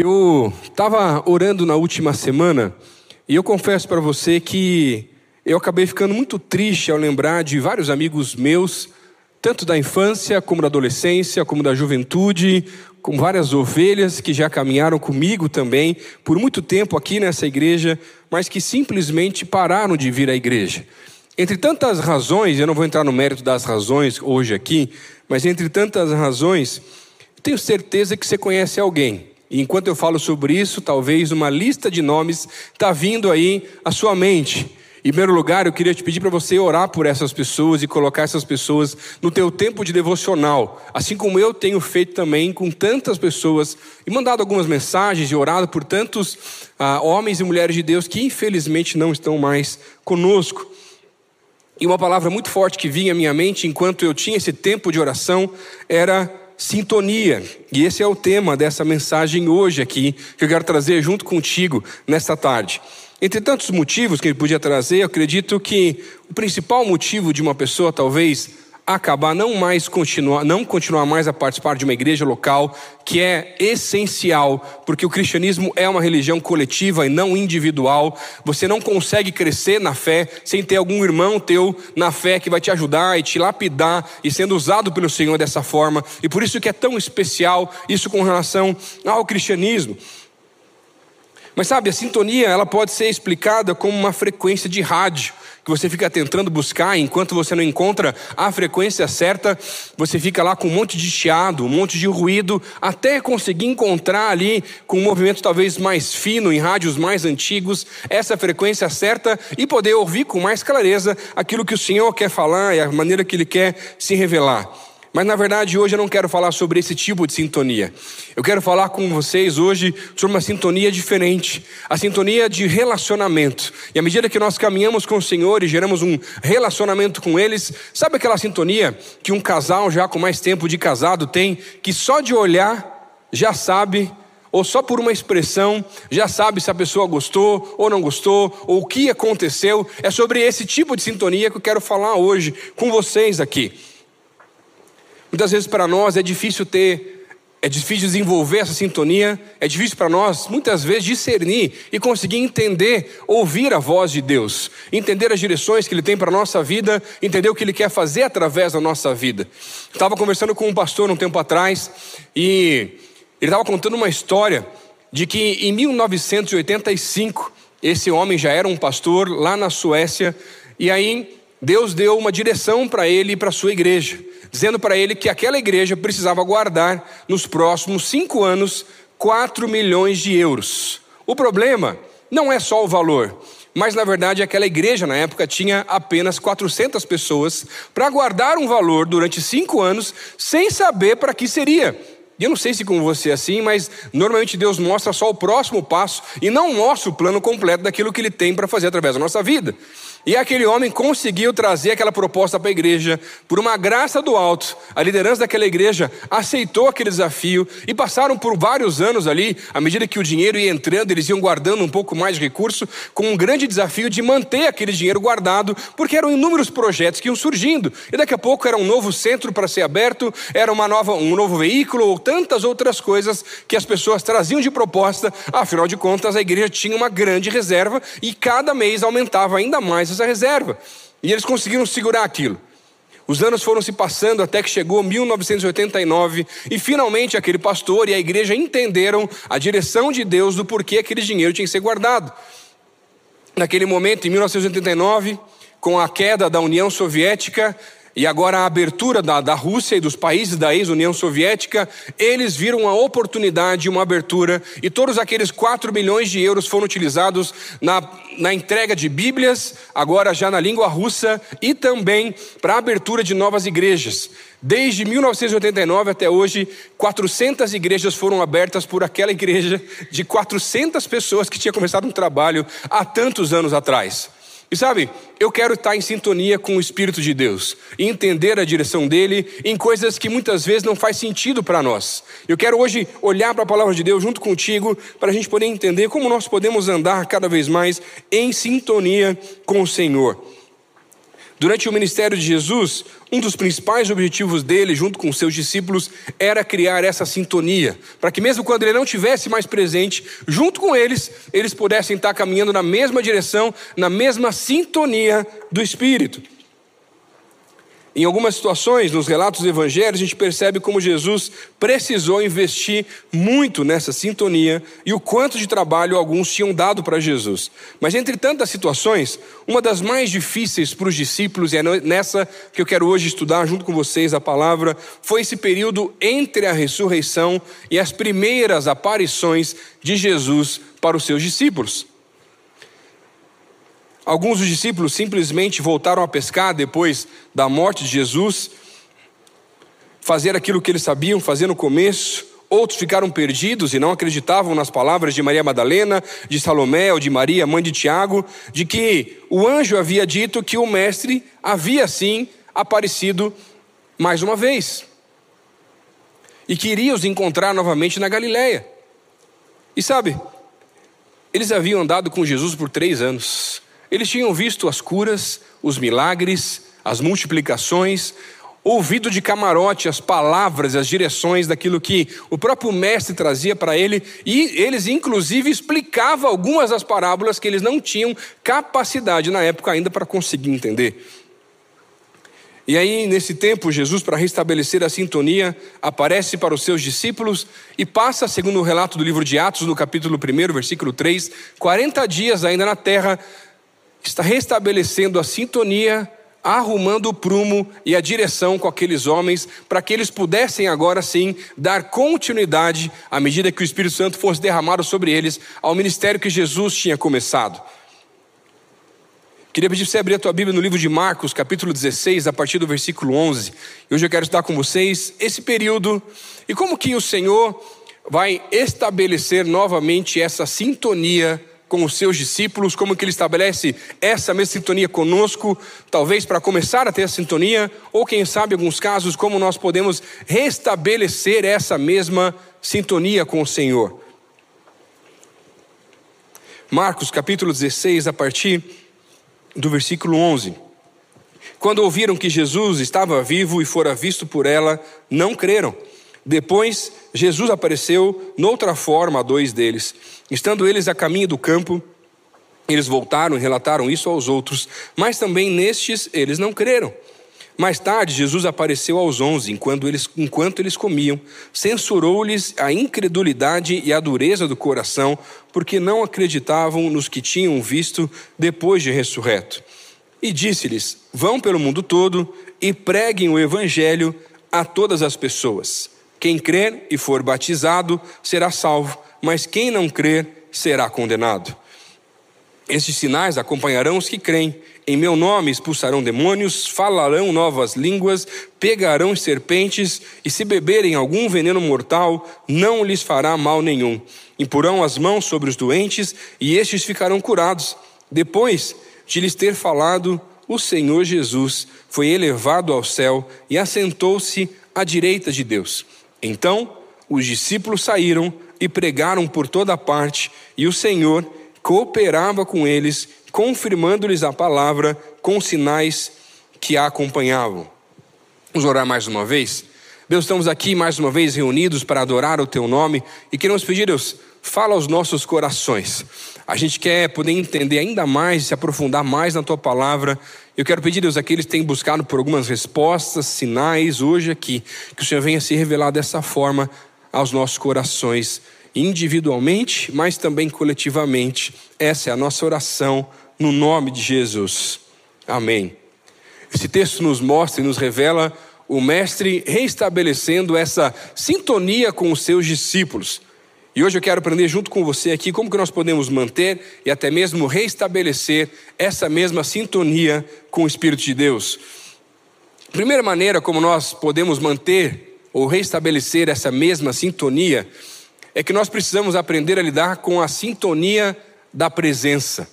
Eu estava orando na última semana e eu confesso para você que eu acabei ficando muito triste ao lembrar de vários amigos meus, tanto da infância como da adolescência, como da juventude, com várias ovelhas que já caminharam comigo também por muito tempo aqui nessa igreja, mas que simplesmente pararam de vir à igreja. Entre tantas razões, eu não vou entrar no mérito das razões hoje aqui, mas entre tantas razões, tenho certeza que você conhece alguém e enquanto eu falo sobre isso, talvez uma lista de nomes está vindo aí à sua mente. Em primeiro lugar, eu queria te pedir para você orar por essas pessoas e colocar essas pessoas no teu tempo de devocional, assim como eu tenho feito também com tantas pessoas e mandado algumas mensagens e orado por tantos ah, homens e mulheres de Deus que infelizmente não estão mais conosco. E uma palavra muito forte que vinha à minha mente enquanto eu tinha esse tempo de oração era sintonia. E esse é o tema dessa mensagem hoje aqui, que eu quero trazer junto contigo nesta tarde. Entre tantos motivos que ele podia trazer, eu acredito que o principal motivo de uma pessoa talvez acabar não mais continuar, não continuar mais a participar de uma igreja local, que é essencial, porque o cristianismo é uma religião coletiva e não individual. Você não consegue crescer na fé sem ter algum irmão teu na fé que vai te ajudar e te lapidar e sendo usado pelo Senhor dessa forma. E por isso que é tão especial isso com relação ao cristianismo. Mas sabe, a sintonia ela pode ser explicada como uma frequência de rádio que você fica tentando buscar, enquanto você não encontra a frequência certa, você fica lá com um monte de chiado, um monte de ruído, até conseguir encontrar ali com um movimento talvez mais fino, em rádios mais antigos, essa frequência certa e poder ouvir com mais clareza aquilo que o Senhor quer falar e a maneira que Ele quer se revelar. Mas na verdade hoje eu não quero falar sobre esse tipo de sintonia. Eu quero falar com vocês hoje sobre uma sintonia diferente, a sintonia de relacionamento. E à medida que nós caminhamos com o Senhor e geramos um relacionamento com eles, sabe aquela sintonia que um casal já com mais tempo de casado tem, que só de olhar já sabe ou só por uma expressão já sabe se a pessoa gostou ou não gostou, ou o que aconteceu. É sobre esse tipo de sintonia que eu quero falar hoje com vocês aqui. Muitas vezes para nós é difícil ter, é difícil desenvolver essa sintonia, é difícil para nós, muitas vezes, discernir e conseguir entender, ouvir a voz de Deus, entender as direções que Ele tem para a nossa vida, entender o que Ele quer fazer através da nossa vida. Estava conversando com um pastor um tempo atrás e ele estava contando uma história de que em 1985 esse homem já era um pastor lá na Suécia e aí Deus deu uma direção para ele e para sua igreja dizendo para ele que aquela igreja precisava guardar nos próximos cinco anos 4 milhões de euros. O problema não é só o valor, mas na verdade aquela igreja na época tinha apenas 400 pessoas para guardar um valor durante cinco anos sem saber para que seria. E eu não sei se com você é assim, mas normalmente Deus mostra só o próximo passo e não mostra o plano completo daquilo que Ele tem para fazer através da nossa vida. E aquele homem conseguiu trazer aquela proposta para a igreja, por uma graça do alto. A liderança daquela igreja aceitou aquele desafio e passaram por vários anos ali, à medida que o dinheiro ia entrando, eles iam guardando um pouco mais de recurso, com um grande desafio de manter aquele dinheiro guardado, porque eram inúmeros projetos que iam surgindo. E daqui a pouco era um novo centro para ser aberto, era uma nova, um novo veículo ou tantas outras coisas que as pessoas traziam de proposta. Afinal de contas, a igreja tinha uma grande reserva e cada mês aumentava ainda mais essa reserva. E eles conseguiram segurar aquilo. Os anos foram se passando até que chegou 1989 e finalmente aquele pastor e a igreja entenderam a direção de Deus do porquê aquele dinheiro tinha que ser guardado. Naquele momento, em 1989, com a queda da União Soviética, e agora a abertura da, da Rússia e dos países da ex-União Soviética, eles viram uma oportunidade, uma abertura, e todos aqueles 4 milhões de euros foram utilizados na, na entrega de Bíblias, agora já na língua russa, e também para a abertura de novas igrejas. Desde 1989 até hoje, 400 igrejas foram abertas por aquela igreja de 400 pessoas que tinha começado um trabalho há tantos anos atrás. E sabe, eu quero estar em sintonia com o Espírito de Deus, e entender a direção dele em coisas que muitas vezes não faz sentido para nós. Eu quero hoje olhar para a palavra de Deus junto contigo, para a gente poder entender como nós podemos andar cada vez mais em sintonia com o Senhor. Durante o ministério de Jesus, um dos principais objetivos dele, junto com seus discípulos, era criar essa sintonia, para que mesmo quando ele não tivesse mais presente, junto com eles, eles pudessem estar caminhando na mesma direção, na mesma sintonia do Espírito. Em algumas situações, nos relatos dos evangelhos, a gente percebe como Jesus precisou investir muito nessa sintonia e o quanto de trabalho alguns tinham dado para Jesus. Mas entre tantas situações, uma das mais difíceis para os discípulos, e é nessa que eu quero hoje estudar junto com vocês a palavra, foi esse período entre a ressurreição e as primeiras aparições de Jesus para os seus discípulos. Alguns dos discípulos simplesmente voltaram a pescar depois da morte de Jesus, fazer aquilo que eles sabiam fazer no começo. Outros ficaram perdidos e não acreditavam nas palavras de Maria Madalena, de Salomé ou de Maria, mãe de Tiago, de que o anjo havia dito que o mestre havia sim aparecido mais uma vez e que iria os encontrar novamente na Galileia. E sabe, eles haviam andado com Jesus por três anos. Eles tinham visto as curas, os milagres, as multiplicações, ouvido de camarote as palavras, as direções daquilo que o próprio mestre trazia para ele, e eles inclusive explicavam algumas das parábolas que eles não tinham capacidade na época ainda para conseguir entender. E aí, nesse tempo, Jesus, para restabelecer a sintonia, aparece para os seus discípulos e passa, segundo o relato do livro de Atos, no capítulo 1, versículo 3, 40 dias ainda na terra, está restabelecendo a sintonia, arrumando o prumo e a direção com aqueles homens, para que eles pudessem agora sim dar continuidade, à medida que o Espírito Santo fosse derramado sobre eles, ao ministério que Jesus tinha começado. Queria pedir para você abrir a tua Bíblia no livro de Marcos, capítulo 16, a partir do versículo 11. E hoje eu quero estudar com vocês esse período e como que o Senhor vai estabelecer novamente essa sintonia com os seus discípulos, como que ele estabelece essa mesma sintonia conosco, talvez para começar a ter a sintonia, ou quem sabe, em alguns casos, como nós podemos restabelecer essa mesma sintonia com o Senhor. Marcos capítulo 16, a partir do versículo 11. Quando ouviram que Jesus estava vivo e fora visto por ela, não creram. Depois, Jesus apareceu noutra forma a dois deles. Estando eles a caminho do campo, eles voltaram e relataram isso aos outros, mas também nestes eles não creram. Mais tarde, Jesus apareceu aos onze, enquanto eles, enquanto eles comiam, censurou-lhes a incredulidade e a dureza do coração, porque não acreditavam nos que tinham visto depois de ressurreto. E disse-lhes: Vão pelo mundo todo e preguem o evangelho a todas as pessoas. Quem crer e for batizado será salvo, mas quem não crer será condenado. Estes sinais acompanharão os que creem. Em meu nome expulsarão demônios, falarão novas línguas, pegarão serpentes, e se beberem algum veneno mortal, não lhes fará mal nenhum. Imporão as mãos sobre os doentes, e estes ficarão curados. Depois de lhes ter falado, o Senhor Jesus foi elevado ao céu e assentou-se à direita de Deus. Então os discípulos saíram e pregaram por toda parte, e o Senhor cooperava com eles, confirmando-lhes a palavra com sinais que a acompanhavam. Vamos orar mais uma vez? Deus, estamos aqui mais uma vez reunidos para adorar o Teu nome e queremos pedir, Deus, fala aos nossos corações. A gente quer poder entender ainda mais, se aprofundar mais na Tua palavra eu quero pedir, Deus, aqueles que têm buscado por algumas respostas, sinais hoje aqui, que o Senhor venha se revelar dessa forma aos nossos corações, individualmente, mas também coletivamente. Essa é a nossa oração no nome de Jesus. Amém. Esse texto nos mostra e nos revela o Mestre reestabelecendo essa sintonia com os seus discípulos. E hoje eu quero aprender junto com você aqui como que nós podemos manter e até mesmo restabelecer essa mesma sintonia com o Espírito de Deus. Primeira maneira como nós podemos manter ou restabelecer essa mesma sintonia é que nós precisamos aprender a lidar com a sintonia da presença.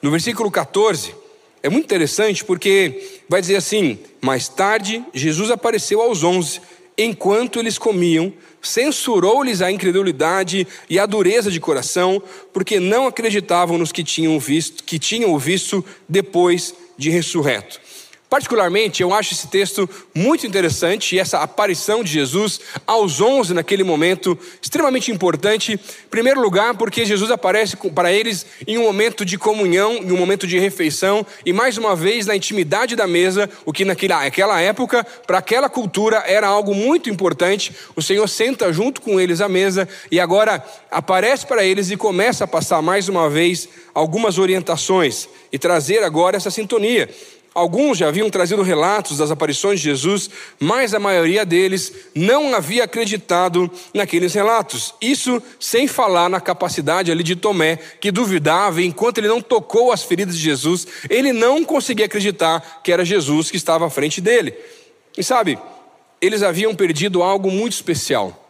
No versículo 14, é muito interessante porque vai dizer assim: Mais tarde, Jesus apareceu aos onze, enquanto eles comiam censurou-lhes a incredulidade e a dureza de coração, porque não acreditavam nos que tinham visto, que tinham visto depois de ressurreto. Particularmente, eu acho esse texto muito interessante e essa aparição de Jesus aos onze naquele momento extremamente importante. Em primeiro lugar, porque Jesus aparece para eles em um momento de comunhão, em um momento de refeição e mais uma vez na intimidade da mesa, o que naquela época, para aquela cultura, era algo muito importante. O Senhor senta junto com eles à mesa e agora aparece para eles e começa a passar mais uma vez algumas orientações e trazer agora essa sintonia. Alguns já haviam trazido relatos das aparições de Jesus, mas a maioria deles não havia acreditado naqueles relatos. Isso sem falar na capacidade ali de Tomé, que duvidava, e enquanto ele não tocou as feridas de Jesus, ele não conseguia acreditar que era Jesus que estava à frente dele. E sabe, eles haviam perdido algo muito especial: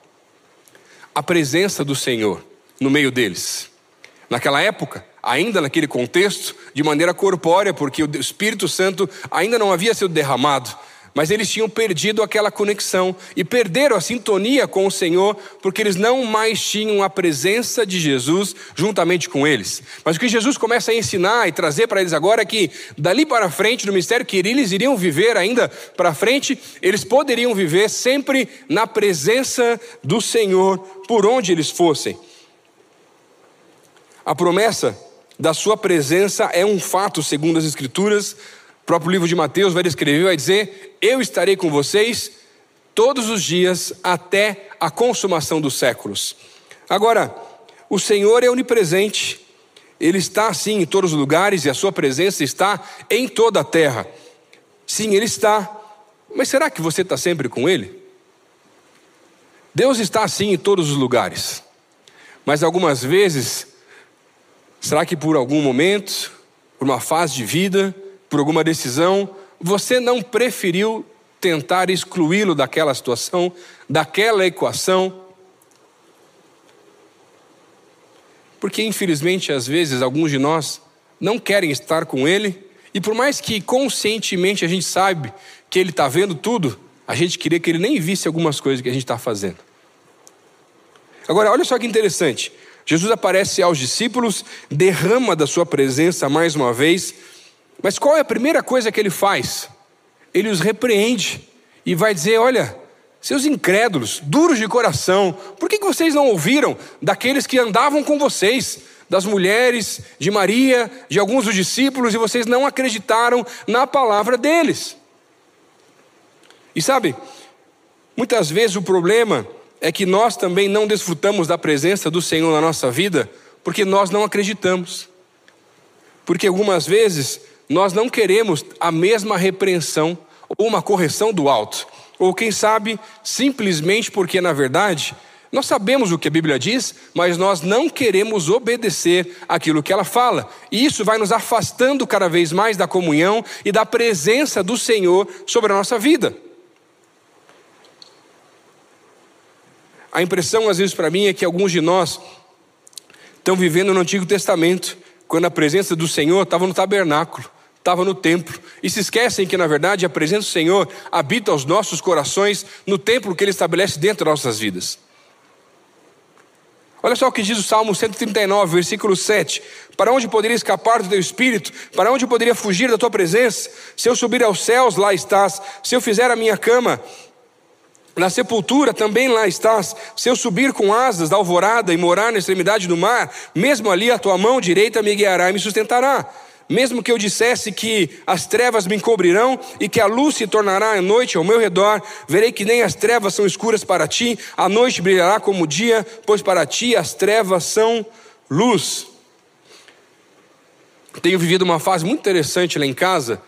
a presença do Senhor no meio deles. Naquela época, ainda naquele contexto, de maneira corpórea, porque o Espírito Santo ainda não havia sido derramado, mas eles tinham perdido aquela conexão e perderam a sintonia com o Senhor, porque eles não mais tinham a presença de Jesus juntamente com eles. Mas o que Jesus começa a ensinar e trazer para eles agora é que, dali para frente, no mistério que eles iriam viver ainda para frente, eles poderiam viver sempre na presença do Senhor, por onde eles fossem. A promessa da sua presença é um fato, segundo as Escrituras. O próprio livro de Mateus vai descrever, vai dizer: Eu estarei com vocês todos os dias até a consumação dos séculos. Agora, o Senhor é onipresente, Ele está assim em todos os lugares e a Sua presença está em toda a terra. Sim, Ele está, mas será que você está sempre com Ele? Deus está assim em todos os lugares, mas algumas vezes Será que por algum momento, por uma fase de vida, por alguma decisão, você não preferiu tentar excluí-lo daquela situação, daquela equação? Porque, infelizmente, às vezes, alguns de nós não querem estar com Ele, e por mais que conscientemente a gente sabe que Ele está vendo tudo, a gente queria que Ele nem visse algumas coisas que a gente está fazendo. Agora, olha só que interessante. Jesus aparece aos discípulos, derrama da sua presença mais uma vez, mas qual é a primeira coisa que ele faz? Ele os repreende e vai dizer: Olha, seus incrédulos, duros de coração, por que vocês não ouviram daqueles que andavam com vocês, das mulheres, de Maria, de alguns dos discípulos, e vocês não acreditaram na palavra deles? E sabe, muitas vezes o problema é que nós também não desfrutamos da presença do Senhor na nossa vida porque nós não acreditamos. Porque algumas vezes nós não queremos a mesma repreensão ou uma correção do alto. Ou quem sabe, simplesmente porque na verdade nós sabemos o que a Bíblia diz, mas nós não queremos obedecer aquilo que ela fala. E isso vai nos afastando cada vez mais da comunhão e da presença do Senhor sobre a nossa vida. A impressão, às vezes, para mim é que alguns de nós estão vivendo no Antigo Testamento, quando a presença do Senhor estava no tabernáculo, estava no templo, e se esquecem que, na verdade, a presença do Senhor habita os nossos corações no templo que Ele estabelece dentro das nossas vidas. Olha só o que diz o Salmo 139, versículo 7. Para onde poderia escapar do teu espírito? Para onde poderia fugir da tua presença? Se eu subir aos céus, lá estás. Se eu fizer a minha cama na sepultura também lá estás. Se eu subir com asas da alvorada e morar na extremidade do mar, mesmo ali a tua mão direita me guiará e me sustentará. Mesmo que eu dissesse que as trevas me encobrirão e que a luz se tornará a noite ao meu redor, verei que nem as trevas são escuras para ti, a noite brilhará como o dia, pois para ti as trevas são luz. Tenho vivido uma fase muito interessante lá em casa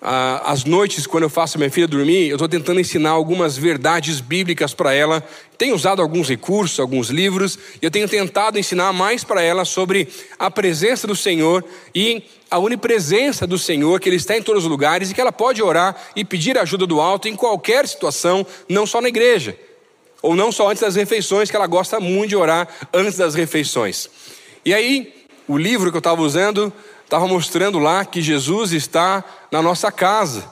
às noites, quando eu faço minha filha dormir, eu estou tentando ensinar algumas verdades bíblicas para ela. Tenho usado alguns recursos, alguns livros, e eu tenho tentado ensinar mais para ela sobre a presença do Senhor e a onipresença do Senhor, que Ele está em todos os lugares e que ela pode orar e pedir ajuda do alto em qualquer situação, não só na igreja, ou não só antes das refeições, que ela gosta muito de orar antes das refeições. E aí, o livro que eu estava usando estava mostrando lá que Jesus está na nossa casa,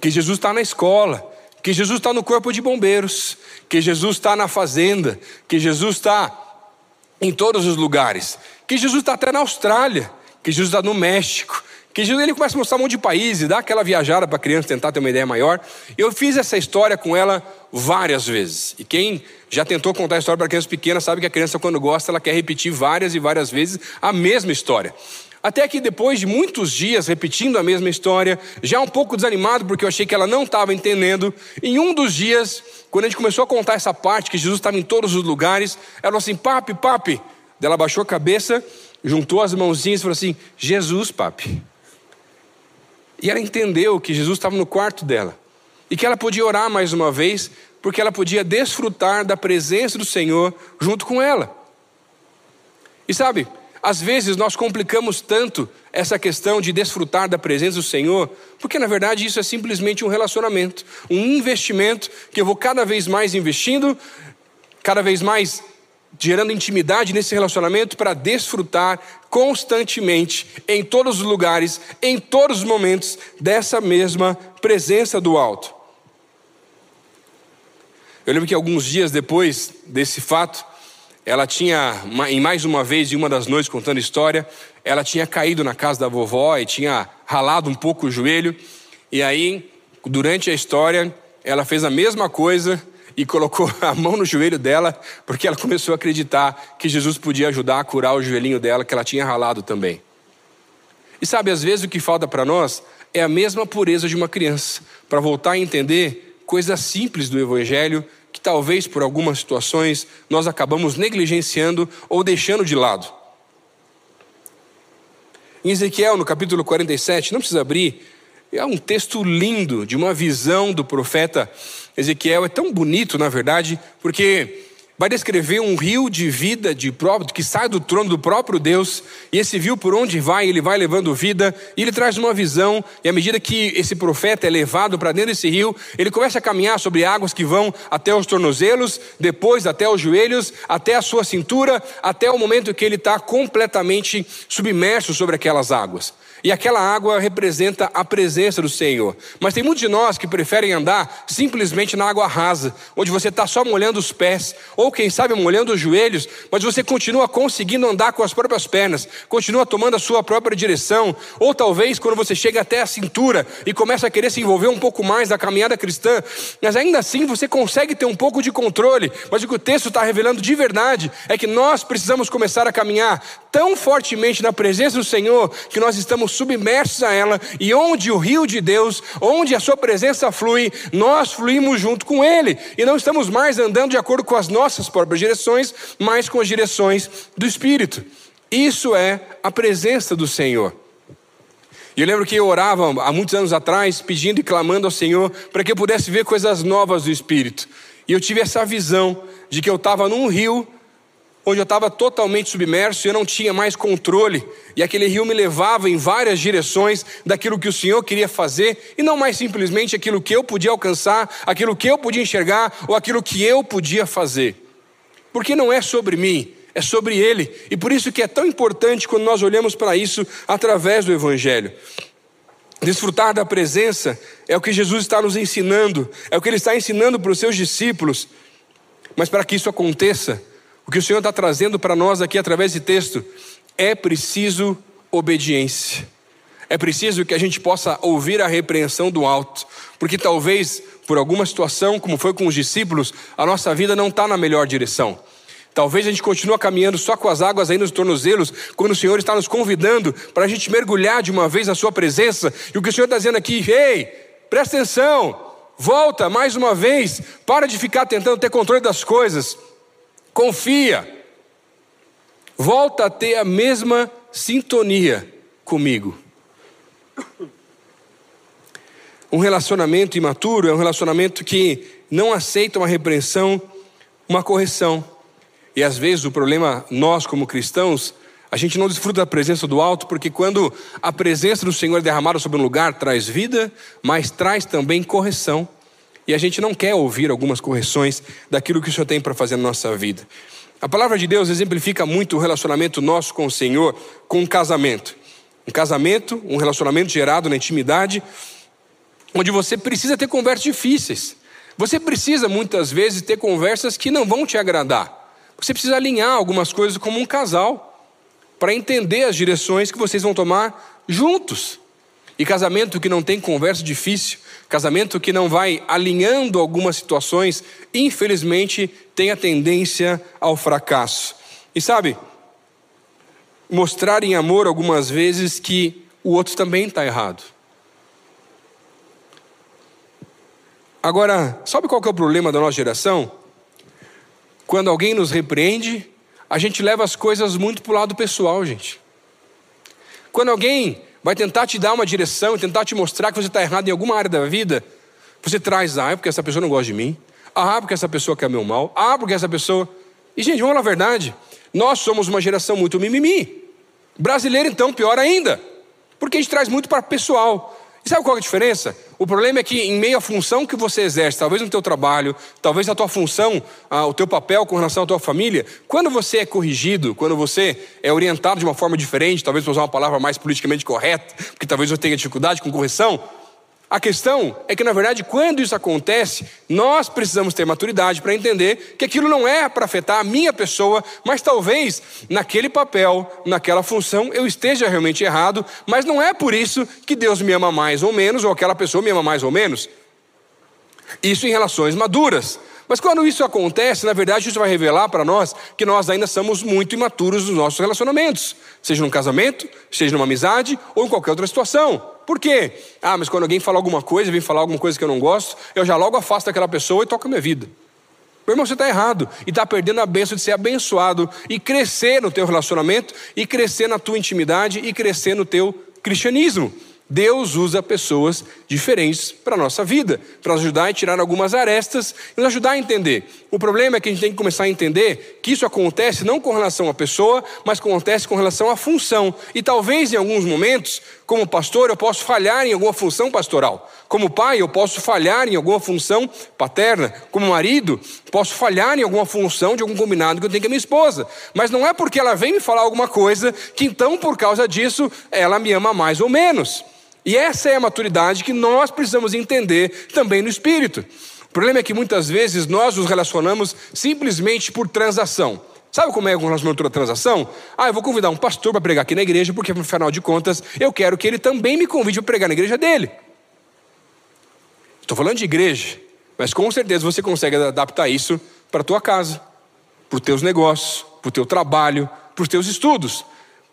que Jesus está na escola, que Jesus está no corpo de bombeiros, que Jesus está na fazenda, que Jesus está em todos os lugares, que Jesus está até na Austrália, que Jesus está no México, que Jesus ele começa a mostrar um monte de países, dá aquela viajada para a criança tentar ter uma ideia maior. Eu fiz essa história com ela várias vezes. E quem já tentou contar a história para criança pequena sabe que a criança, quando gosta, ela quer repetir várias e várias vezes a mesma história. Até que depois de muitos dias repetindo a mesma história, já um pouco desanimado porque eu achei que ela não estava entendendo, em um dos dias, quando a gente começou a contar essa parte que Jesus estava em todos os lugares, ela falou assim: papi, papi. Ela baixou a cabeça, juntou as mãozinhas e falou assim: Jesus, papi. E ela entendeu que Jesus estava no quarto dela e que ela podia orar mais uma vez, porque ela podia desfrutar da presença do Senhor junto com ela. E sabe, às vezes nós complicamos tanto essa questão de desfrutar da presença do Senhor, porque na verdade isso é simplesmente um relacionamento, um investimento que eu vou cada vez mais investindo, cada vez mais gerando intimidade nesse relacionamento para desfrutar constantemente, em todos os lugares, em todos os momentos, dessa mesma presença do alto. Eu lembro que alguns dias depois desse fato, ela tinha, em mais uma vez, em uma das noites contando história, ela tinha caído na casa da vovó e tinha ralado um pouco o joelho. E aí, durante a história, ela fez a mesma coisa e colocou a mão no joelho dela, porque ela começou a acreditar que Jesus podia ajudar a curar o joelhinho dela, que ela tinha ralado também. E sabe, às vezes o que falta para nós é a mesma pureza de uma criança, para voltar a entender coisas simples do Evangelho que talvez por algumas situações nós acabamos negligenciando ou deixando de lado. Em Ezequiel, no capítulo 47, não precisa abrir, é um texto lindo de uma visão do profeta Ezequiel. É tão bonito, na verdade, porque vai descrever um rio de vida de próprio, que sai do trono do próprio Deus, e esse rio por onde vai, ele vai levando vida, e ele traz uma visão, e à medida que esse profeta é levado para dentro desse rio, ele começa a caminhar sobre águas que vão até os tornozelos, depois até os joelhos, até a sua cintura, até o momento que ele está completamente submerso sobre aquelas águas. E aquela água representa a presença do Senhor. Mas tem muitos de nós que preferem andar simplesmente na água rasa, onde você está só molhando os pés, ou quem sabe molhando os joelhos, mas você continua conseguindo andar com as próprias pernas, continua tomando a sua própria direção, ou talvez quando você chega até a cintura e começa a querer se envolver um pouco mais da caminhada cristã, mas ainda assim você consegue ter um pouco de controle. Mas o que o texto está revelando de verdade é que nós precisamos começar a caminhar tão fortemente na presença do Senhor que nós estamos estamos submersos a ela, e onde o rio de Deus, onde a sua presença flui, nós fluímos junto com ele, e não estamos mais andando de acordo com as nossas próprias direções, mas com as direções do Espírito. Isso é a presença do Senhor. E eu lembro que eu orava há muitos anos atrás, pedindo e clamando ao Senhor para que eu pudesse ver coisas novas do Espírito. E eu tive essa visão de que eu estava num rio onde eu estava totalmente submerso e eu não tinha mais controle, e aquele rio me levava em várias direções daquilo que o Senhor queria fazer, e não mais simplesmente aquilo que eu podia alcançar, aquilo que eu podia enxergar ou aquilo que eu podia fazer. Porque não é sobre mim, é sobre Ele, e por isso que é tão importante quando nós olhamos para isso através do Evangelho. Desfrutar da presença é o que Jesus está nos ensinando, é o que Ele está ensinando para os seus discípulos, mas para que isso aconteça, o que o Senhor está trazendo para nós aqui através desse texto é preciso obediência. É preciso que a gente possa ouvir a repreensão do alto, porque talvez por alguma situação, como foi com os discípulos, a nossa vida não está na melhor direção. Talvez a gente continue caminhando só com as águas aí nos tornozelos, quando o Senhor está nos convidando para a gente mergulhar de uma vez na Sua presença. E o que o Senhor está dizendo aqui, ei, presta atenção, volta mais uma vez, para de ficar tentando ter controle das coisas. Confia. Volta a ter a mesma sintonia comigo. Um relacionamento imaturo é um relacionamento que não aceita uma repreensão, uma correção. E às vezes o problema, nós como cristãos, a gente não desfruta da presença do alto, porque quando a presença do Senhor é derramada sobre um lugar, traz vida, mas traz também correção. E a gente não quer ouvir algumas correções daquilo que o Senhor tem para fazer na nossa vida. A palavra de Deus exemplifica muito o relacionamento nosso com o Senhor, com um casamento. Um casamento, um relacionamento gerado na intimidade, onde você precisa ter conversas difíceis. Você precisa muitas vezes ter conversas que não vão te agradar. Você precisa alinhar algumas coisas como um casal, para entender as direções que vocês vão tomar juntos. E casamento que não tem conversa difícil, casamento que não vai alinhando algumas situações, infelizmente tem a tendência ao fracasso. E sabe, mostrar em amor algumas vezes que o outro também está errado. Agora, sabe qual é o problema da nossa geração? Quando alguém nos repreende, a gente leva as coisas muito para o lado pessoal, gente. Quando alguém vai tentar te dar uma direção tentar te mostrar que você está errado em alguma área da vida, você traz, ah, é porque essa pessoa não gosta de mim, ah, porque essa pessoa quer meu mal, ah, porque essa pessoa. E, gente, vamos falar a verdade, nós somos uma geração muito mimimi. Brasileiro, então, pior ainda, porque a gente traz muito para pessoal. E sabe qual é a diferença? O problema é que, em meio à função que você exerce, talvez no teu trabalho, talvez na tua função, ah, o teu papel com relação à tua família, quando você é corrigido, quando você é orientado de uma forma diferente, talvez para usar uma palavra mais politicamente correta, porque talvez você tenha dificuldade com correção, a questão é que, na verdade, quando isso acontece, nós precisamos ter maturidade para entender que aquilo não é para afetar a minha pessoa, mas talvez naquele papel, naquela função, eu esteja realmente errado, mas não é por isso que Deus me ama mais ou menos, ou aquela pessoa me ama mais ou menos. Isso em relações maduras. Mas quando isso acontece, na verdade, isso vai revelar para nós que nós ainda somos muito imaturos nos nossos relacionamentos, seja num casamento, seja numa amizade ou em qualquer outra situação. Por quê? Ah, mas quando alguém fala alguma coisa, vem falar alguma coisa que eu não gosto, eu já logo afasto aquela pessoa e toco a minha vida. Meu irmão, você está errado e está perdendo a benção de ser abençoado e crescer no teu relacionamento, e crescer na tua intimidade, e crescer no teu cristianismo. Deus usa pessoas diferentes para a nossa vida, para ajudar a tirar algumas arestas e nos ajudar a entender. O problema é que a gente tem que começar a entender que isso acontece não com relação à pessoa, mas acontece com relação à função. E talvez em alguns momentos, como pastor, eu posso falhar em alguma função pastoral. Como pai, eu posso falhar em alguma função paterna. Como marido, posso falhar em alguma função de algum combinado que eu tenho com a minha esposa. Mas não é porque ela vem me falar alguma coisa que então, por causa disso, ela me ama mais ou menos. E essa é a maturidade que nós precisamos entender também no espírito. O problema é que muitas vezes nós nos relacionamos simplesmente por transação. Sabe como é o relacionamento por transação? Ah, eu vou convidar um pastor para pregar aqui na igreja, porque afinal de contas eu quero que ele também me convide para pregar na igreja dele. Estou falando de igreja, mas com certeza você consegue adaptar isso para a tua casa, para os teus negócios, para o teu trabalho, para os teus estudos.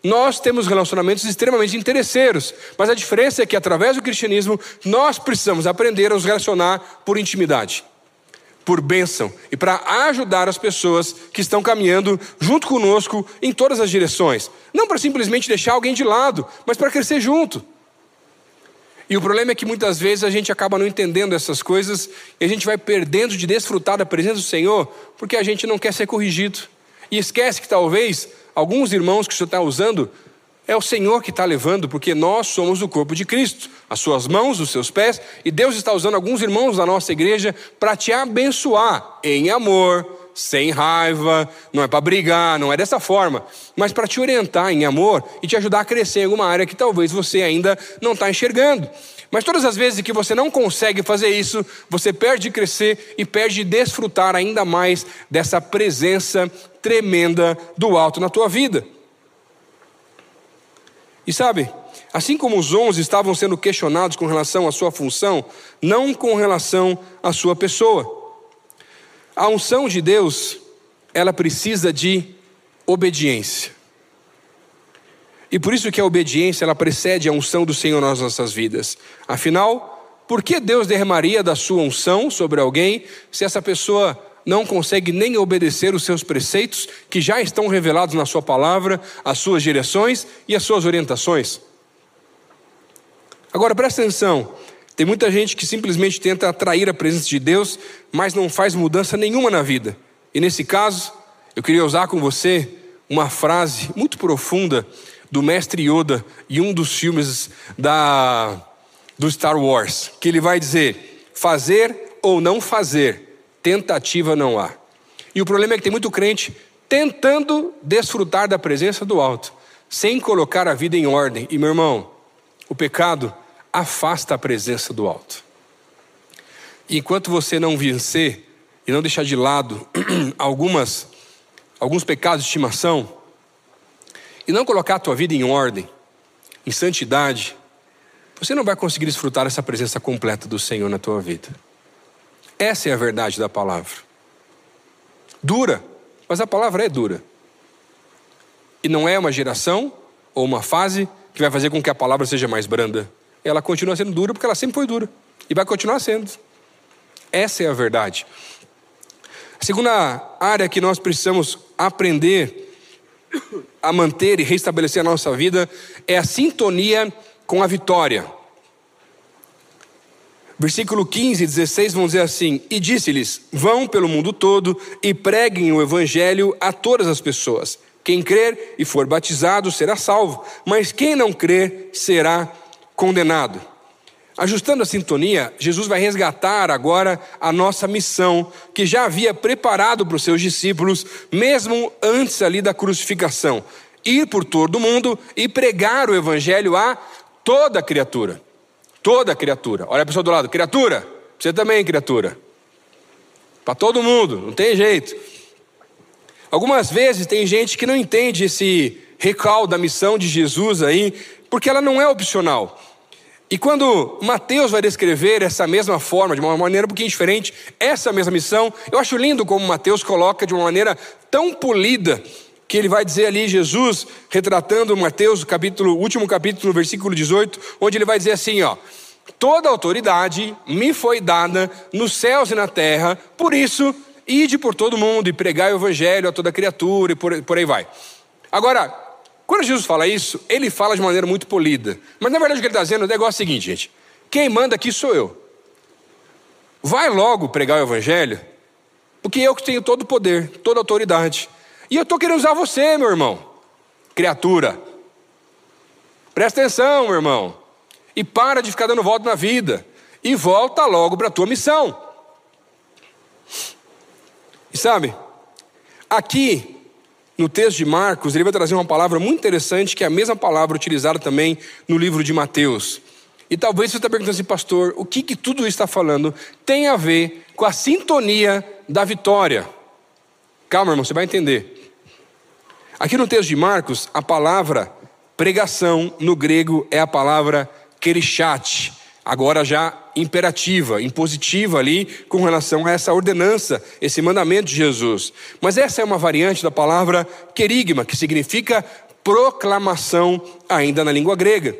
Nós temos relacionamentos extremamente interesseiros, mas a diferença é que através do cristianismo nós precisamos aprender a nos relacionar por intimidade, por bênção e para ajudar as pessoas que estão caminhando junto conosco em todas as direções. Não para simplesmente deixar alguém de lado, mas para crescer junto. E o problema é que muitas vezes a gente acaba não entendendo essas coisas e a gente vai perdendo de desfrutar da presença do Senhor porque a gente não quer ser corrigido. E esquece que talvez alguns irmãos que o Senhor está usando, é o Senhor que está levando, porque nós somos o corpo de Cristo, as suas mãos, os seus pés, e Deus está usando alguns irmãos da nossa igreja para te abençoar em amor, sem raiva, não é para brigar, não é dessa forma, mas para te orientar em amor e te ajudar a crescer em alguma área que talvez você ainda não está enxergando. Mas todas as vezes que você não consegue fazer isso, você perde de crescer e perde de desfrutar ainda mais dessa presença tremenda do alto na tua vida. E sabe, assim como os onze estavam sendo questionados com relação à sua função, não com relação à sua pessoa. A unção de Deus, ela precisa de obediência. E por isso que a obediência ela precede a unção do Senhor nas nossas vidas. Afinal, por que Deus derramaria da sua unção sobre alguém se essa pessoa não consegue nem obedecer os seus preceitos que já estão revelados na sua palavra, as suas direções e as suas orientações. Agora presta atenção, tem muita gente que simplesmente tenta atrair a presença de Deus, mas não faz mudança nenhuma na vida. E nesse caso, eu queria usar com você uma frase muito profunda do mestre Yoda em um dos filmes da do Star Wars, que ele vai dizer: fazer ou não fazer tentativa não há. E o problema é que tem muito crente tentando desfrutar da presença do alto, sem colocar a vida em ordem. E meu irmão, o pecado afasta a presença do alto. Enquanto você não vencer e não deixar de lado algumas alguns pecados de estimação e não colocar a tua vida em ordem, em santidade, você não vai conseguir desfrutar essa presença completa do Senhor na tua vida. Essa é a verdade da palavra. Dura, mas a palavra é dura. E não é uma geração ou uma fase que vai fazer com que a palavra seja mais branda. Ela continua sendo dura porque ela sempre foi dura e vai continuar sendo. Essa é a verdade. A segunda área que nós precisamos aprender a manter e restabelecer a nossa vida é a sintonia com a vitória. Versículo 15 e 16 vão dizer assim: E disse-lhes: Vão pelo mundo todo e preguem o evangelho a todas as pessoas. Quem crer e for batizado será salvo, mas quem não crer será condenado. Ajustando a sintonia, Jesus vai resgatar agora a nossa missão, que já havia preparado para os seus discípulos, mesmo antes ali da crucificação: ir por todo o mundo e pregar o evangelho a toda criatura. Toda criatura. Olha a pessoa do lado, criatura, você também, criatura. Para todo mundo, não tem jeito. Algumas vezes tem gente que não entende esse recall da missão de Jesus aí, porque ela não é opcional. E quando Mateus vai descrever essa mesma forma, de uma maneira um pouquinho diferente, essa mesma missão, eu acho lindo como Mateus coloca de uma maneira tão polida, que ele vai dizer ali, Jesus, retratando Mateus, capítulo, último capítulo, versículo 18, onde ele vai dizer assim: ó, toda autoridade me foi dada nos céus e na terra, por isso, ide por todo mundo e pregai o evangelho a toda criatura e por, por aí vai. Agora, quando Jesus fala isso, ele fala de maneira muito polida. Mas na verdade o que ele está dizendo é o negócio seguinte, gente. Quem manda aqui sou eu. Vai logo pregar o evangelho, porque eu que tenho todo o poder, toda a autoridade. E eu estou querendo usar você, meu irmão, criatura. Presta atenção, meu irmão. E para de ficar dando volta na vida. E volta logo para a tua missão. E sabe, aqui no texto de Marcos, ele vai trazer uma palavra muito interessante, que é a mesma palavra utilizada também no livro de Mateus. E talvez você está perguntando assim, pastor, o que, que tudo isso está falando tem a ver com a sintonia da vitória? Calma, irmão, você vai entender. Aqui no texto de Marcos, a palavra pregação no grego é a palavra kerichat, agora já imperativa, impositiva ali com relação a essa ordenança, esse mandamento de Jesus. Mas essa é uma variante da palavra querigma, que significa proclamação ainda na língua grega.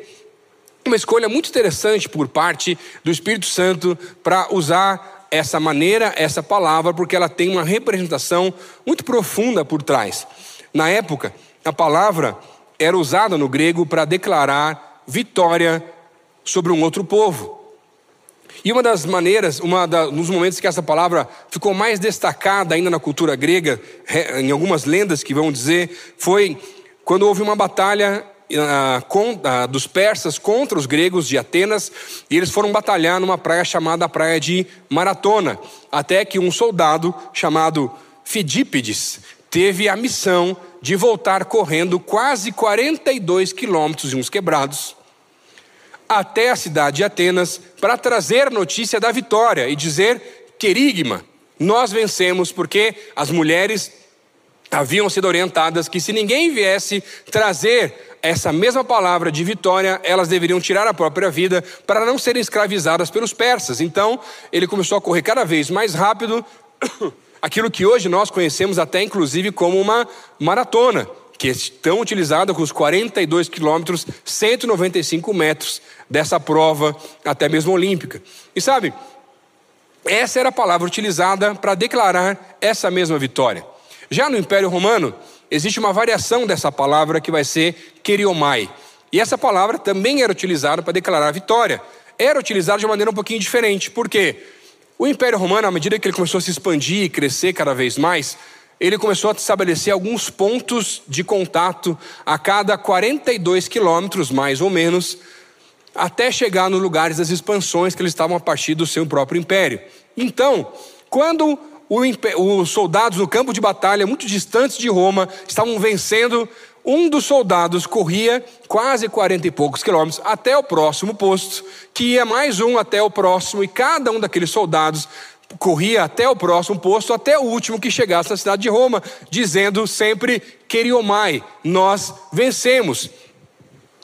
Uma escolha muito interessante por parte do Espírito Santo para usar essa maneira, essa palavra, porque ela tem uma representação muito profunda por trás. Na época, a palavra era usada no grego para declarar vitória sobre um outro povo. E uma das maneiras, uma da, um dos momentos que essa palavra ficou mais destacada ainda na cultura grega, em algumas lendas que vão dizer, foi quando houve uma batalha uh, com, uh, dos persas contra os gregos de Atenas, e eles foram batalhar numa praia chamada Praia de Maratona, até que um soldado chamado Fidípides teve a missão de voltar correndo quase 42 quilômetros e uns quebrados até a cidade de Atenas para trazer notícia da vitória e dizer: querigma, nós vencemos porque as mulheres haviam sido orientadas que se ninguém viesse trazer essa mesma palavra de vitória, elas deveriam tirar a própria vida para não serem escravizadas pelos persas. Então, ele começou a correr cada vez mais rápido, aquilo que hoje nós conhecemos até inclusive como uma maratona que estão utilizadas com os 42 quilômetros, 195 metros dessa prova, até mesmo olímpica. E sabe, essa era a palavra utilizada para declarar essa mesma vitória. Já no Império Romano, existe uma variação dessa palavra que vai ser keriomai. E essa palavra também era utilizada para declarar vitória. Era utilizada de uma maneira um pouquinho diferente. Por quê? O Império Romano, à medida que ele começou a se expandir e crescer cada vez mais, ele começou a estabelecer alguns pontos de contato a cada 42 quilômetros, mais ou menos, até chegar nos lugares das expansões que eles estavam a partir do seu próprio império. Então, quando os soldados no campo de batalha, muito distantes de Roma, estavam vencendo, um dos soldados corria quase 40 e poucos quilômetros até o próximo posto, que ia mais um até o próximo, e cada um daqueles soldados corria até o próximo posto, até o último que chegasse na cidade de Roma, dizendo sempre: Queriomai, nós vencemos.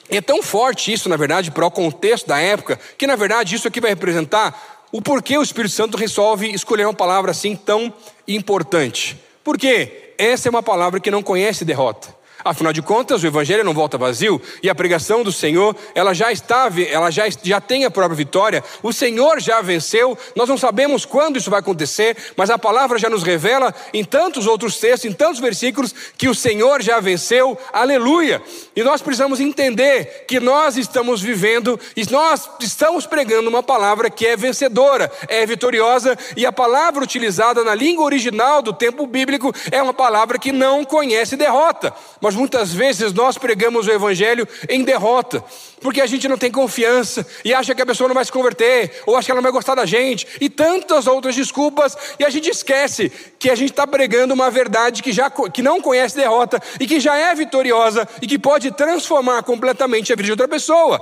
É tão forte isso, na verdade, para o contexto da época, que na verdade isso aqui vai representar o porquê o Espírito Santo resolve escolher uma palavra assim tão importante. Porque essa é uma palavra que não conhece derrota. Afinal de contas, o evangelho não volta vazio e a pregação do Senhor, ela já está, ela já, já tem a própria vitória. O Senhor já venceu. Nós não sabemos quando isso vai acontecer, mas a palavra já nos revela em tantos outros textos, em tantos versículos que o Senhor já venceu. Aleluia! E nós precisamos entender que nós estamos vivendo e nós estamos pregando uma palavra que é vencedora, é vitoriosa e a palavra utilizada na língua original do tempo bíblico é uma palavra que não conhece derrota. Mas mas muitas vezes nós pregamos o Evangelho em derrota, porque a gente não tem confiança e acha que a pessoa não vai se converter, ou acha que ela não vai gostar da gente, e tantas outras desculpas, e a gente esquece que a gente está pregando uma verdade que, já, que não conhece derrota e que já é vitoriosa e que pode transformar completamente a vida de outra pessoa.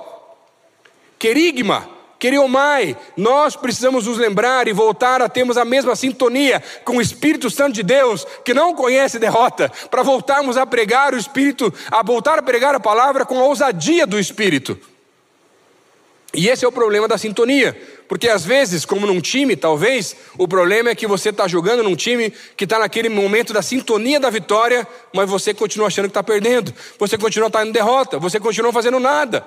Querigma Queriomai, nós precisamos nos lembrar e voltar a termos a mesma sintonia com o Espírito Santo de Deus, que não conhece derrota, para voltarmos a pregar o Espírito, a voltar a pregar a palavra com a ousadia do Espírito. E esse é o problema da sintonia, porque às vezes, como num time, talvez, o problema é que você está jogando num time que está naquele momento da sintonia da vitória, mas você continua achando que está perdendo, você continua estar tá em derrota, você continua fazendo nada.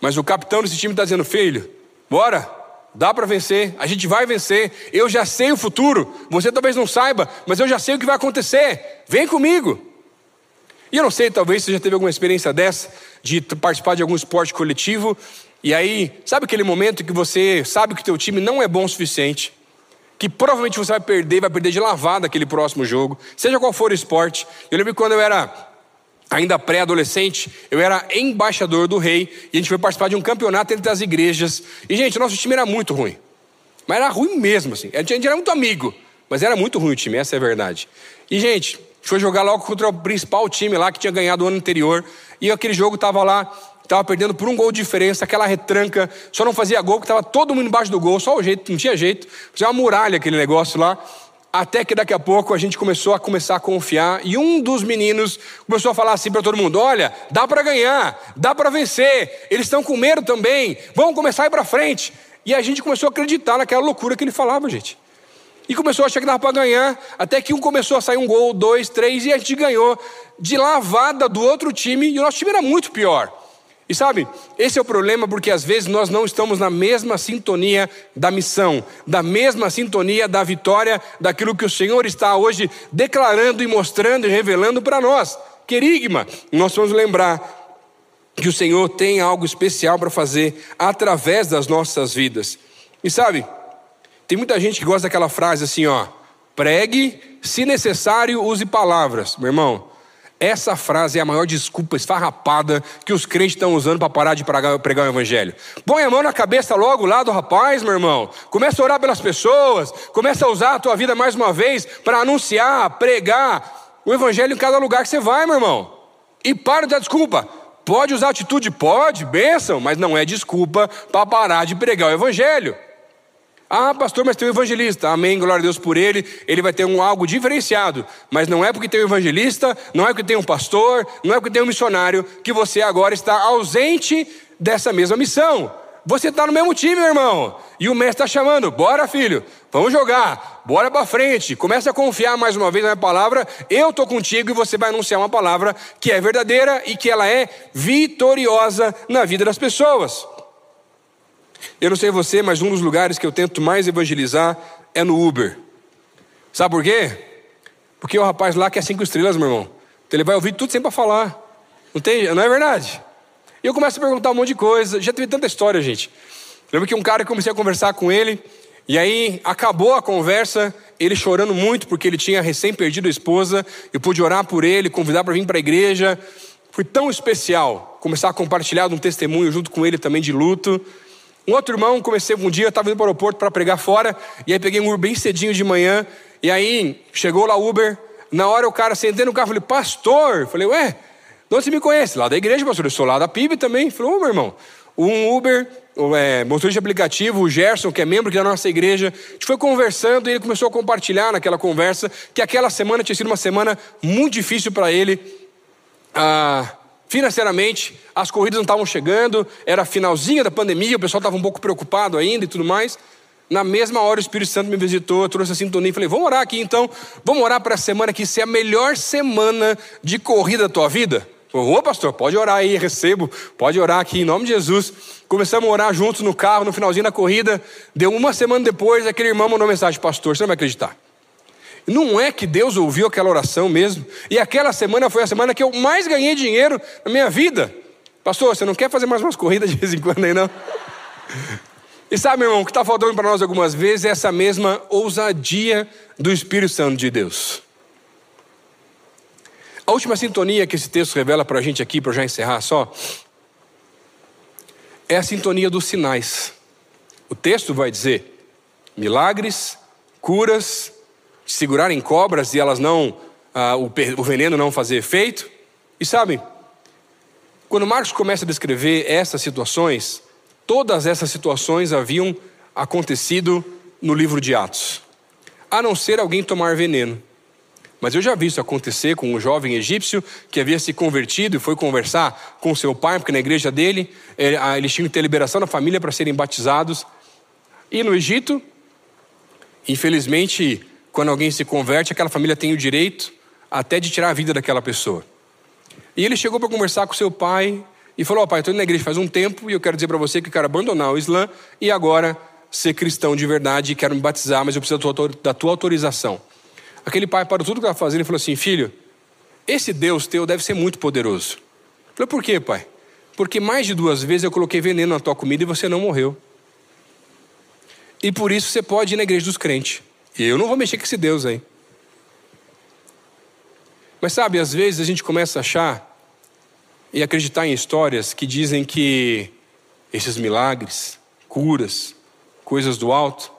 Mas o capitão desse time está dizendo: filho, bora, dá para vencer, a gente vai vencer. Eu já sei o futuro, você talvez não saiba, mas eu já sei o que vai acontecer. Vem comigo. E eu não sei, talvez você já teve alguma experiência dessa, de participar de algum esporte coletivo, e aí, sabe aquele momento que você sabe que o teu time não é bom o suficiente, que provavelmente você vai perder, vai perder de lavada aquele próximo jogo, seja qual for o esporte. Eu lembro que quando eu era ainda pré-adolescente, eu era embaixador do rei e a gente foi participar de um campeonato entre as igrejas. E, gente, nosso time era muito ruim. Mas era ruim mesmo, assim. A gente era muito amigo, mas era muito ruim o time, essa é a verdade. E, gente, foi jogar logo contra o principal time lá que tinha ganhado o ano anterior. E aquele jogo tava lá, tava perdendo por um gol de diferença, aquela retranca, só não fazia gol, porque tava todo mundo embaixo do gol, só o jeito, não tinha jeito. Fazia uma muralha aquele negócio lá. Até que daqui a pouco a gente começou a começar a confiar e um dos meninos começou a falar assim para todo mundo: "Olha, dá para ganhar, dá para vencer. Eles estão com medo também. Vamos começar a ir para frente". E a gente começou a acreditar naquela loucura que ele falava, gente. E começou a achar que dava para ganhar, até que um começou a sair um gol, dois, três, e a gente ganhou de lavada do outro time, e o nosso time era muito pior. E sabe, esse é o problema porque às vezes nós não estamos na mesma sintonia da missão, da mesma sintonia da vitória, daquilo que o Senhor está hoje declarando e mostrando e revelando para nós. Querigma, nós vamos lembrar que o Senhor tem algo especial para fazer através das nossas vidas. E sabe, tem muita gente que gosta daquela frase assim, ó: pregue, se necessário, use palavras. Meu irmão, essa frase é a maior desculpa esfarrapada que os crentes estão usando para parar de pregar, o evangelho. Põe a mão na cabeça logo lá do rapaz, meu irmão. Começa a orar pelas pessoas. Começa a usar a tua vida mais uma vez para anunciar, pregar o evangelho em cada lugar que você vai, meu irmão. E para de dar desculpa. Pode usar atitude? Pode, bênção, mas não é desculpa para parar de pregar o evangelho. Ah, pastor, mas tem um evangelista. Amém, glória a Deus por ele. Ele vai ter um algo diferenciado. Mas não é porque tem um evangelista, não é porque tem um pastor, não é porque tem um missionário que você agora está ausente dessa mesma missão. Você está no mesmo time, meu irmão. E o mestre está chamando: bora, filho, vamos jogar, bora para frente. Começa a confiar mais uma vez na minha palavra. Eu estou contigo e você vai anunciar uma palavra que é verdadeira e que ela é vitoriosa na vida das pessoas. Eu não sei você, mas um dos lugares que eu tento mais evangelizar é no Uber. Sabe por quê? Porque o rapaz lá quer cinco estrelas, meu irmão. Então ele vai ouvir tudo sem para falar. Não, tem, não é verdade? E eu começo a perguntar um monte de coisa. Já teve tanta história, gente. Lembro que um cara, eu comecei a conversar com ele, e aí acabou a conversa, ele chorando muito porque ele tinha recém perdido a esposa. Eu pude orar por ele, convidar para vir para a igreja. Foi tão especial começar a compartilhar um testemunho junto com ele também de luto. Um outro irmão, comecei um dia, eu estava indo para o aeroporto para pregar fora, e aí peguei um Uber bem cedinho de manhã, e aí chegou lá Uber, na hora o cara sentei no carro, falei, pastor, falei, ué, de onde você me conhece? Lá da igreja, pastor, eu sou lá da PIB também. Falei, ô meu irmão, um Uber, é, motorista de aplicativo, o Gerson, que é membro da nossa igreja, a gente foi conversando e ele começou a compartilhar naquela conversa que aquela semana tinha sido uma semana muito difícil para ele. Ah, Financeiramente, as corridas não estavam chegando, era finalzinha da pandemia, o pessoal estava um pouco preocupado ainda e tudo mais. Na mesma hora o Espírito Santo me visitou, trouxe a sintonia e falei: vamos orar aqui então, vamos orar para a semana que ser a melhor semana de corrida da tua vida. Ô pastor, pode orar aí, recebo, pode orar aqui em nome de Jesus. Começamos a orar juntos no carro, no finalzinho da corrida. Deu uma semana depois, aquele irmão mandou mensagem: Pastor, você não vai acreditar. Não é que Deus ouviu aquela oração mesmo. E aquela semana foi a semana que eu mais ganhei dinheiro na minha vida. Pastor, você não quer fazer mais umas corridas de vez em quando aí, não? E sabe, irmão, o que está faltando para nós algumas vezes é essa mesma ousadia do Espírito Santo de Deus. A última sintonia que esse texto revela para a gente aqui, para já encerrar só, é a sintonia dos sinais. O texto vai dizer: milagres, curas, segurarem cobras e elas não, ah, o, o veneno não fazer efeito. E sabe, quando Marcos começa a descrever essas situações, todas essas situações haviam acontecido no livro de Atos, a não ser alguém tomar veneno. Mas eu já vi isso acontecer com um jovem egípcio que havia se convertido e foi conversar com seu pai, porque na igreja dele eh, eles tinham que ter liberação da família para serem batizados. E no Egito, infelizmente, quando alguém se converte, aquela família tem o direito até de tirar a vida daquela pessoa. E ele chegou para conversar com seu pai e falou: oh, pai, estou indo na igreja faz um tempo e eu quero dizer para você que eu quero abandonar o Islã e agora ser cristão de verdade e quero me batizar, mas eu preciso da tua autorização. Aquele pai parou tudo que estava fazendo e falou assim: Filho, esse Deus teu deve ser muito poderoso. Eu falei: Por quê, pai? Porque mais de duas vezes eu coloquei veneno na tua comida e você não morreu. E por isso você pode ir na igreja dos crentes. Eu não vou mexer com esse Deus aí. Mas sabe, às vezes a gente começa a achar e acreditar em histórias que dizem que esses milagres, curas, coisas do alto,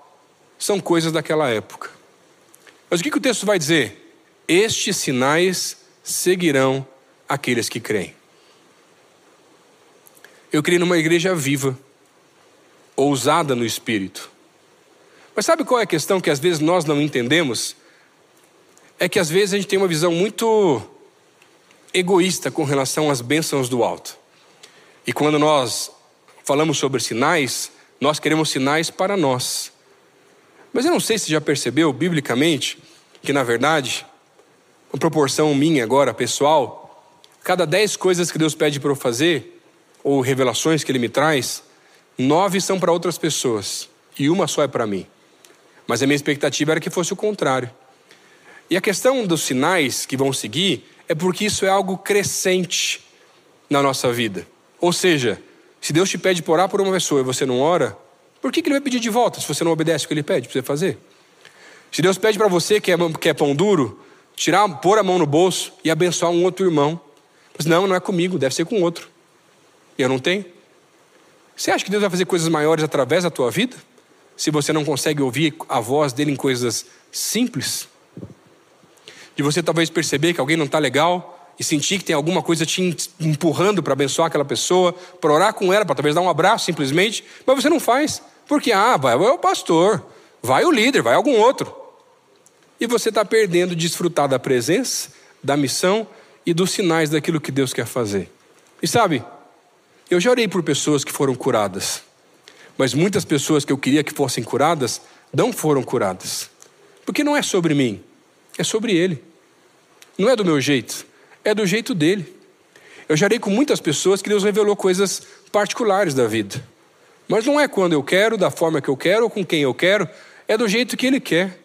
são coisas daquela época. Mas o que, que o texto vai dizer? Estes sinais seguirão aqueles que creem. Eu criei numa igreja viva, ousada no espírito. Mas sabe qual é a questão que às vezes nós não entendemos? É que às vezes a gente tem uma visão muito egoísta com relação às bênçãos do alto. E quando nós falamos sobre sinais, nós queremos sinais para nós. Mas eu não sei se já percebeu, biblicamente, que na verdade, com proporção minha agora, pessoal, cada dez coisas que Deus pede para eu fazer, ou revelações que Ele me traz, nove são para outras pessoas e uma só é para mim. Mas a minha expectativa era que fosse o contrário. E a questão dos sinais que vão seguir é porque isso é algo crescente na nossa vida. Ou seja, se Deus te pede por orar por uma pessoa e você não ora, por que, que Ele vai pedir de volta se você não obedece o que Ele pede para você fazer? Se Deus pede para você que é, que é pão duro, tirar, pôr a mão no bolso e abençoar um outro irmão, mas não, não é comigo, deve ser com outro. E eu não tenho. Você acha que Deus vai fazer coisas maiores através da tua vida? Se você não consegue ouvir a voz dele em coisas simples? De você talvez perceber que alguém não está legal e sentir que tem alguma coisa te empurrando para abençoar aquela pessoa, para orar com ela, para talvez dar um abraço simplesmente, mas você não faz. Porque, ah, vai o pastor, vai o líder, vai algum outro. E você está perdendo de desfrutar da presença, da missão e dos sinais daquilo que Deus quer fazer. E sabe, eu já orei por pessoas que foram curadas, mas muitas pessoas que eu queria que fossem curadas não foram curadas. Porque não é sobre mim, é sobre Ele. Não é do meu jeito, é do jeito dele. Eu já com muitas pessoas que Deus revelou coisas particulares da vida. Mas não é quando eu quero, da forma que eu quero ou com quem eu quero, é do jeito que Ele quer.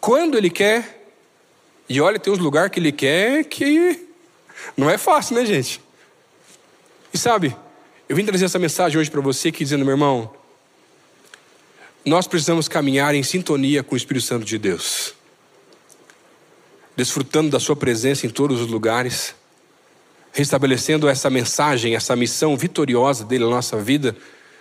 Quando Ele quer. E olha, tem uns lugares que Ele quer que não é fácil, né, gente? E sabe, eu vim trazer essa mensagem hoje para você que dizendo, meu irmão, nós precisamos caminhar em sintonia com o Espírito Santo de Deus, desfrutando da Sua presença em todos os lugares, restabelecendo essa mensagem, essa missão vitoriosa dele na nossa vida,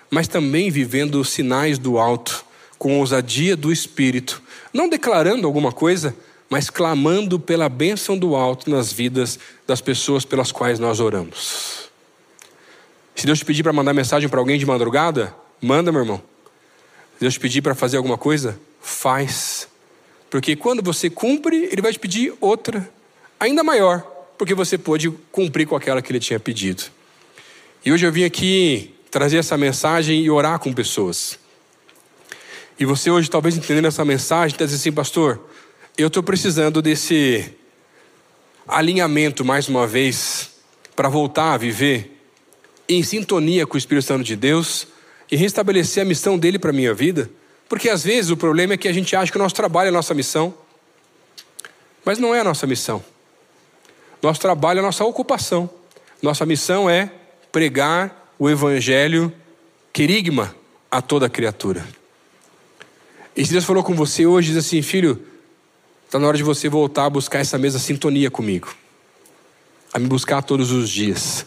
mas também vivendo os sinais do alto, com ousadia do Espírito, não declarando alguma coisa, mas clamando pela bênção do alto nas vidas das pessoas pelas quais nós oramos. Se Deus te pedir para mandar mensagem para alguém de madrugada, manda, meu irmão. Se Deus te pedir para fazer alguma coisa, faz. Porque quando você cumpre, Ele vai te pedir outra, ainda maior, porque você pôde cumprir com aquela que ele tinha pedido. E hoje eu vim aqui trazer essa mensagem e orar com pessoas. E você hoje, talvez entendendo essa mensagem, está dizendo assim, pastor, eu estou precisando desse alinhamento mais uma vez para voltar a viver em sintonia com o Espírito Santo de Deus e restabelecer a missão dele para a minha vida. Porque às vezes o problema é que a gente acha que o nosso trabalho é a nossa missão, mas não é a nossa missão. Nosso trabalho é a nossa ocupação. Nossa missão é pregar o Evangelho querigma a toda criatura. E se Deus falou com você hoje, diz assim, filho, está na hora de você voltar a buscar essa mesma sintonia comigo, a me buscar todos os dias